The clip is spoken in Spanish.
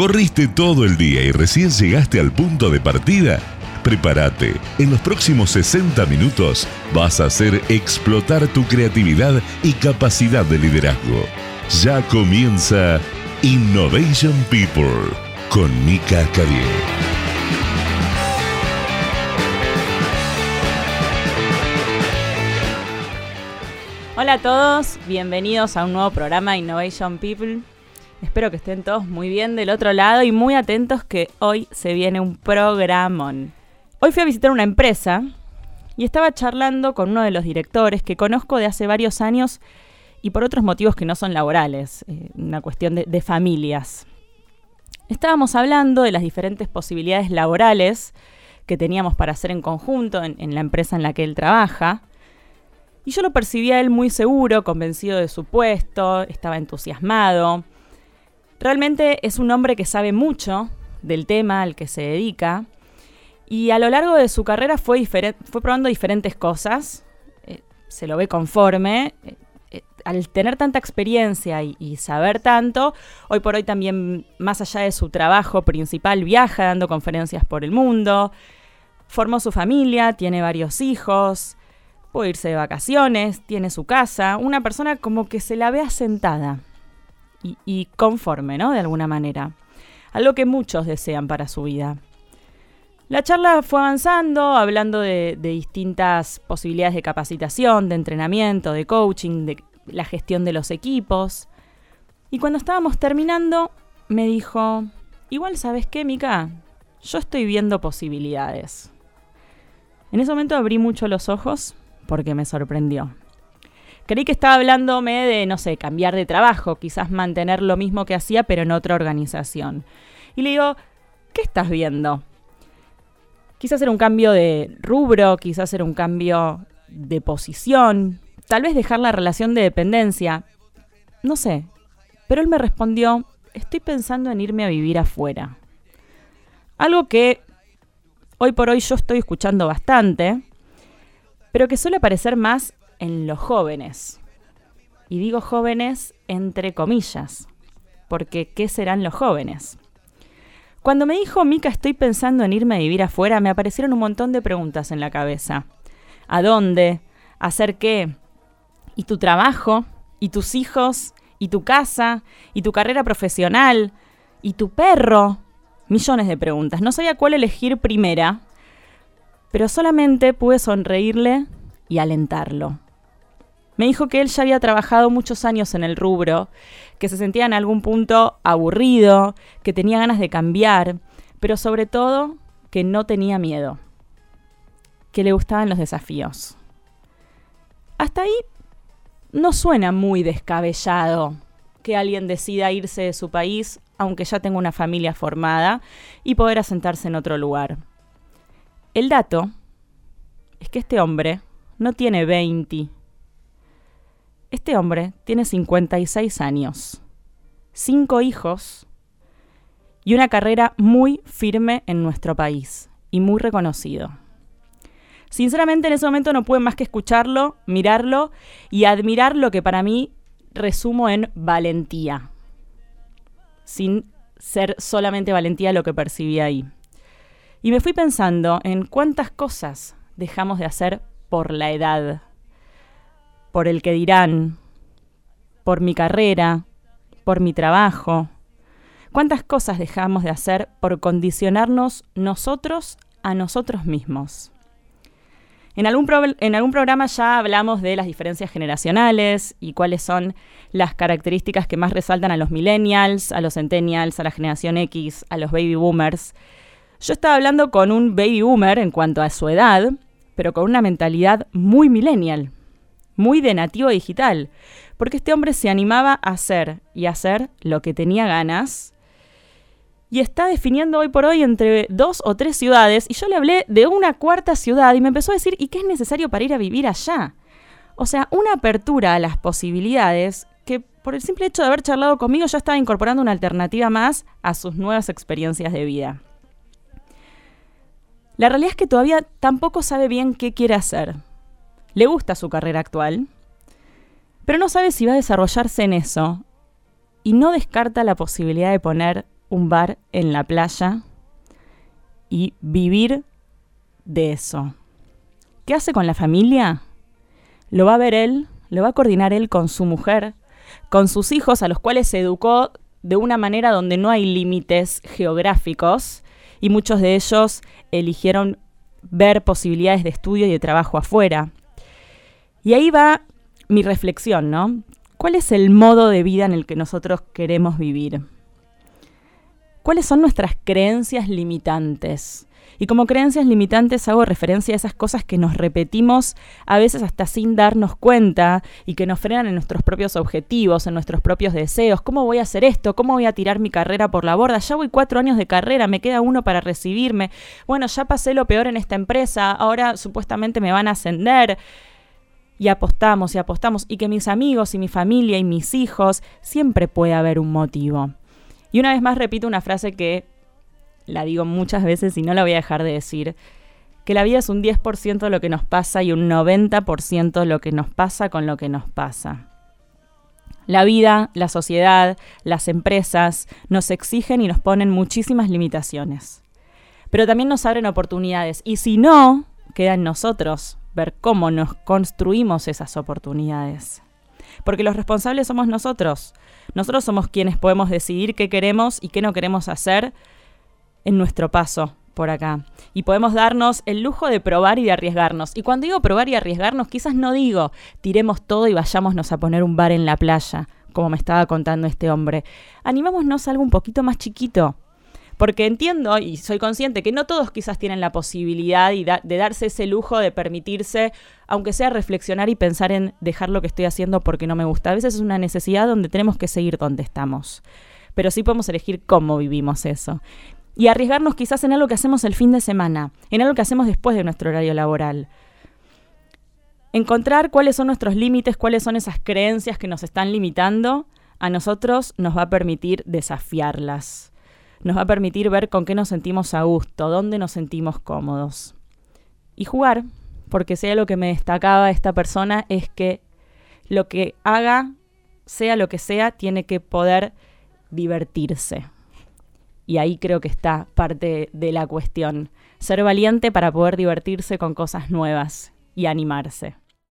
¿Corriste todo el día y recién llegaste al punto de partida? Prepárate, en los próximos 60 minutos vas a hacer explotar tu creatividad y capacidad de liderazgo. Ya comienza Innovation People con Mika Cadier. Hola a todos, bienvenidos a un nuevo programa Innovation People. Espero que estén todos muy bien del otro lado y muy atentos que hoy se viene un programón. Hoy fui a visitar una empresa y estaba charlando con uno de los directores que conozco de hace varios años y por otros motivos que no son laborales, eh, una cuestión de, familias. Estábamos hablando de las diferentes posibilidades laborales que teníamos para hacer en conjunto en la empresa en la que él trabaja y yo lo percibía a él muy seguro, convencido de su puesto, estaba entusiasmado. Realmente es un hombre que sabe mucho del tema al que se dedica. Y a lo largo de su carrera fue, fue probando diferentes cosas. Eh, se lo ve conforme. Eh, eh, al tener tanta experiencia y, saber tanto, hoy por hoy también, más allá de su trabajo principal, viaja dando conferencias por el mundo. Formó su familia, tiene varios hijos puede irse de vacaciones, tiene su casa, una persona como que se la ve asentada y, conforme, ¿no? De alguna manera. Algo que muchos desean para su vida. La charla fue avanzando, hablando de, de, distintas posibilidades de capacitación, de entrenamiento, de coaching, de la gestión de los equipos. Y cuando estábamos terminando, me dijo, igual sabes qué, Mika, yo estoy viendo posibilidades. En ese momento abrí mucho los ojos porque me sorprendió. Creí que estaba hablándome de, no sé, cambiar de trabajo, quizás mantener lo mismo que hacía, pero en otra organización. Y le digo, ¿qué estás viendo? Quizás hacer un cambio de rubro, quizás hacer un cambio de posición, tal vez dejar la relación de dependencia. No sé. Pero él me respondió, estoy pensando en irme a vivir afuera. Algo que hoy por hoy yo estoy escuchando bastante, pero que suele aparecer más en los jóvenes. Y digo jóvenes entre comillas, porque ¿qué serán los jóvenes? Cuando me dijo Mica estoy pensando en irme a vivir afuera, me aparecieron un montón de preguntas en la cabeza. ¿A dónde? ¿Hacer qué? ¿Y tu trabajo? ¿Y tus hijos? ¿Y tu casa? ¿Y tu carrera profesional? ¿Y tu perro? Millones de preguntas. No sabía cuál elegir primera pero solamente pude sonreírle y alentarlo. Me dijo que él ya había trabajado muchos años en el rubro, que se sentía en algún punto aburrido, que tenía ganas de cambiar, pero sobre todo que no tenía miedo, que le gustaban los desafíos. Hasta ahí no suena muy descabellado que alguien decida irse de su país, aunque ya tenga una familia formada, y poder asentarse en otro lugar. El dato es que este hombre no tiene 20. Este hombre tiene 56 años, cinco hijos y una carrera muy firme en nuestro país y muy reconocido. Sinceramente en ese momento no pude más que escucharlo, mirarlo y admirar lo que para mí resumo en valentía, sin ser solamente valentía lo que percibí ahí. Y me fui pensando en cuántas cosas dejamos de hacer por la edad, por el que dirán, por mi carrera, por mi trabajo. ¿Cuántas cosas dejamos de hacer por condicionarnos nosotros a nosotros mismos? En algún, programa ya hablamos de las diferencias generacionales y cuáles son las características que más resaltan a los millennials, a los centennials, a la generación X, a los baby boomers. Yo estaba hablando con un baby boomer en cuanto a su edad, pero con una mentalidad muy millennial, muy de nativo digital, porque este hombre se animaba a hacer y hacer lo que tenía ganas y está definiendo hoy por hoy entre dos o tres ciudades y yo le hablé de una cuarta ciudad y me empezó a decir, ¿y qué es necesario para ir a vivir allá? O sea, una apertura a las posibilidades que por el simple hecho de haber charlado conmigo ya estaba incorporando una alternativa más a sus nuevas experiencias de vida. La realidad es que todavía tampoco sabe bien qué quiere hacer. Le gusta su carrera actual, pero no sabe si va a desarrollarse en eso y no descarta la posibilidad de poner un bar en la playa y vivir de eso. ¿Qué hace con la familia? Lo va a ver él, lo va a coordinar él con su mujer, con sus hijos a los cuales se educó de una manera donde no hay límites geográficos y muchos de ellos eligieron ver posibilidades de estudio y de trabajo afuera. Y ahí va mi reflexión, ¿no? ¿Cuál es el modo de vida en el que nosotros queremos vivir? ¿Cuáles son nuestras creencias limitantes? Y como creencias limitantes hago referencia a esas cosas que nos repetimos a veces hasta sin darnos cuenta y que nos frenan en nuestros propios objetivos, en nuestros propios deseos. ¿Cómo voy a hacer esto? ¿Cómo voy a tirar mi carrera por la borda? Ya voy cuatro años de carrera, me queda uno para recibirme. Bueno, ya pasé lo peor en esta empresa, ahora supuestamente me van a ascender y apostamos y apostamos y que mis amigos y mi familia y mis hijos siempre puede haber un motivo. Y una vez más repito una frase que la digo muchas veces y no la voy a dejar de decir, que la vida es un 10% de lo que nos pasa y un 90% lo que nos pasa con lo que nos pasa. La vida, la sociedad, las empresas nos exigen y nos ponen muchísimas limitaciones. Pero también nos abren oportunidades. Y si no, queda en nosotros cómo nos construimos esas oportunidades. Porque los responsables somos nosotros. Nosotros somos quienes podemos decidir qué queremos y qué no queremos hacer en nuestro paso por acá. Y podemos darnos el lujo de probar y de arriesgarnos. Y cuando digo probar y arriesgarnos, quizás no digo tiremos todo y vayámonos a poner un bar en la playa, como me estaba contando este hombre. Animémonos a algo un poquito más chiquito. Porque entiendo y soy consciente que no todos quizás tienen la posibilidad de darse ese lujo de permitirse, aunque sea reflexionar y pensar en dejar lo que estoy haciendo porque no me gusta. A veces es una necesidad donde tenemos que seguir donde estamos. Pero sí podemos elegir cómo vivimos eso y arriesgarnos quizás en algo que hacemos el fin de semana, en algo que hacemos después de nuestro horario laboral. Encontrar cuáles son nuestros límites, cuáles son esas creencias que nos están limitando, a nosotros nos va a permitir desafiarlas. Nos va a permitir ver con qué nos sentimos a gusto, dónde nos sentimos cómodos. Y jugar, porque sea lo que me destacaba esta persona es que lo que haga, sea lo que sea, tiene que poder divertirse. Y ahí creo que está parte de la cuestión. Ser valiente para poder divertirse con cosas nuevas y animarse.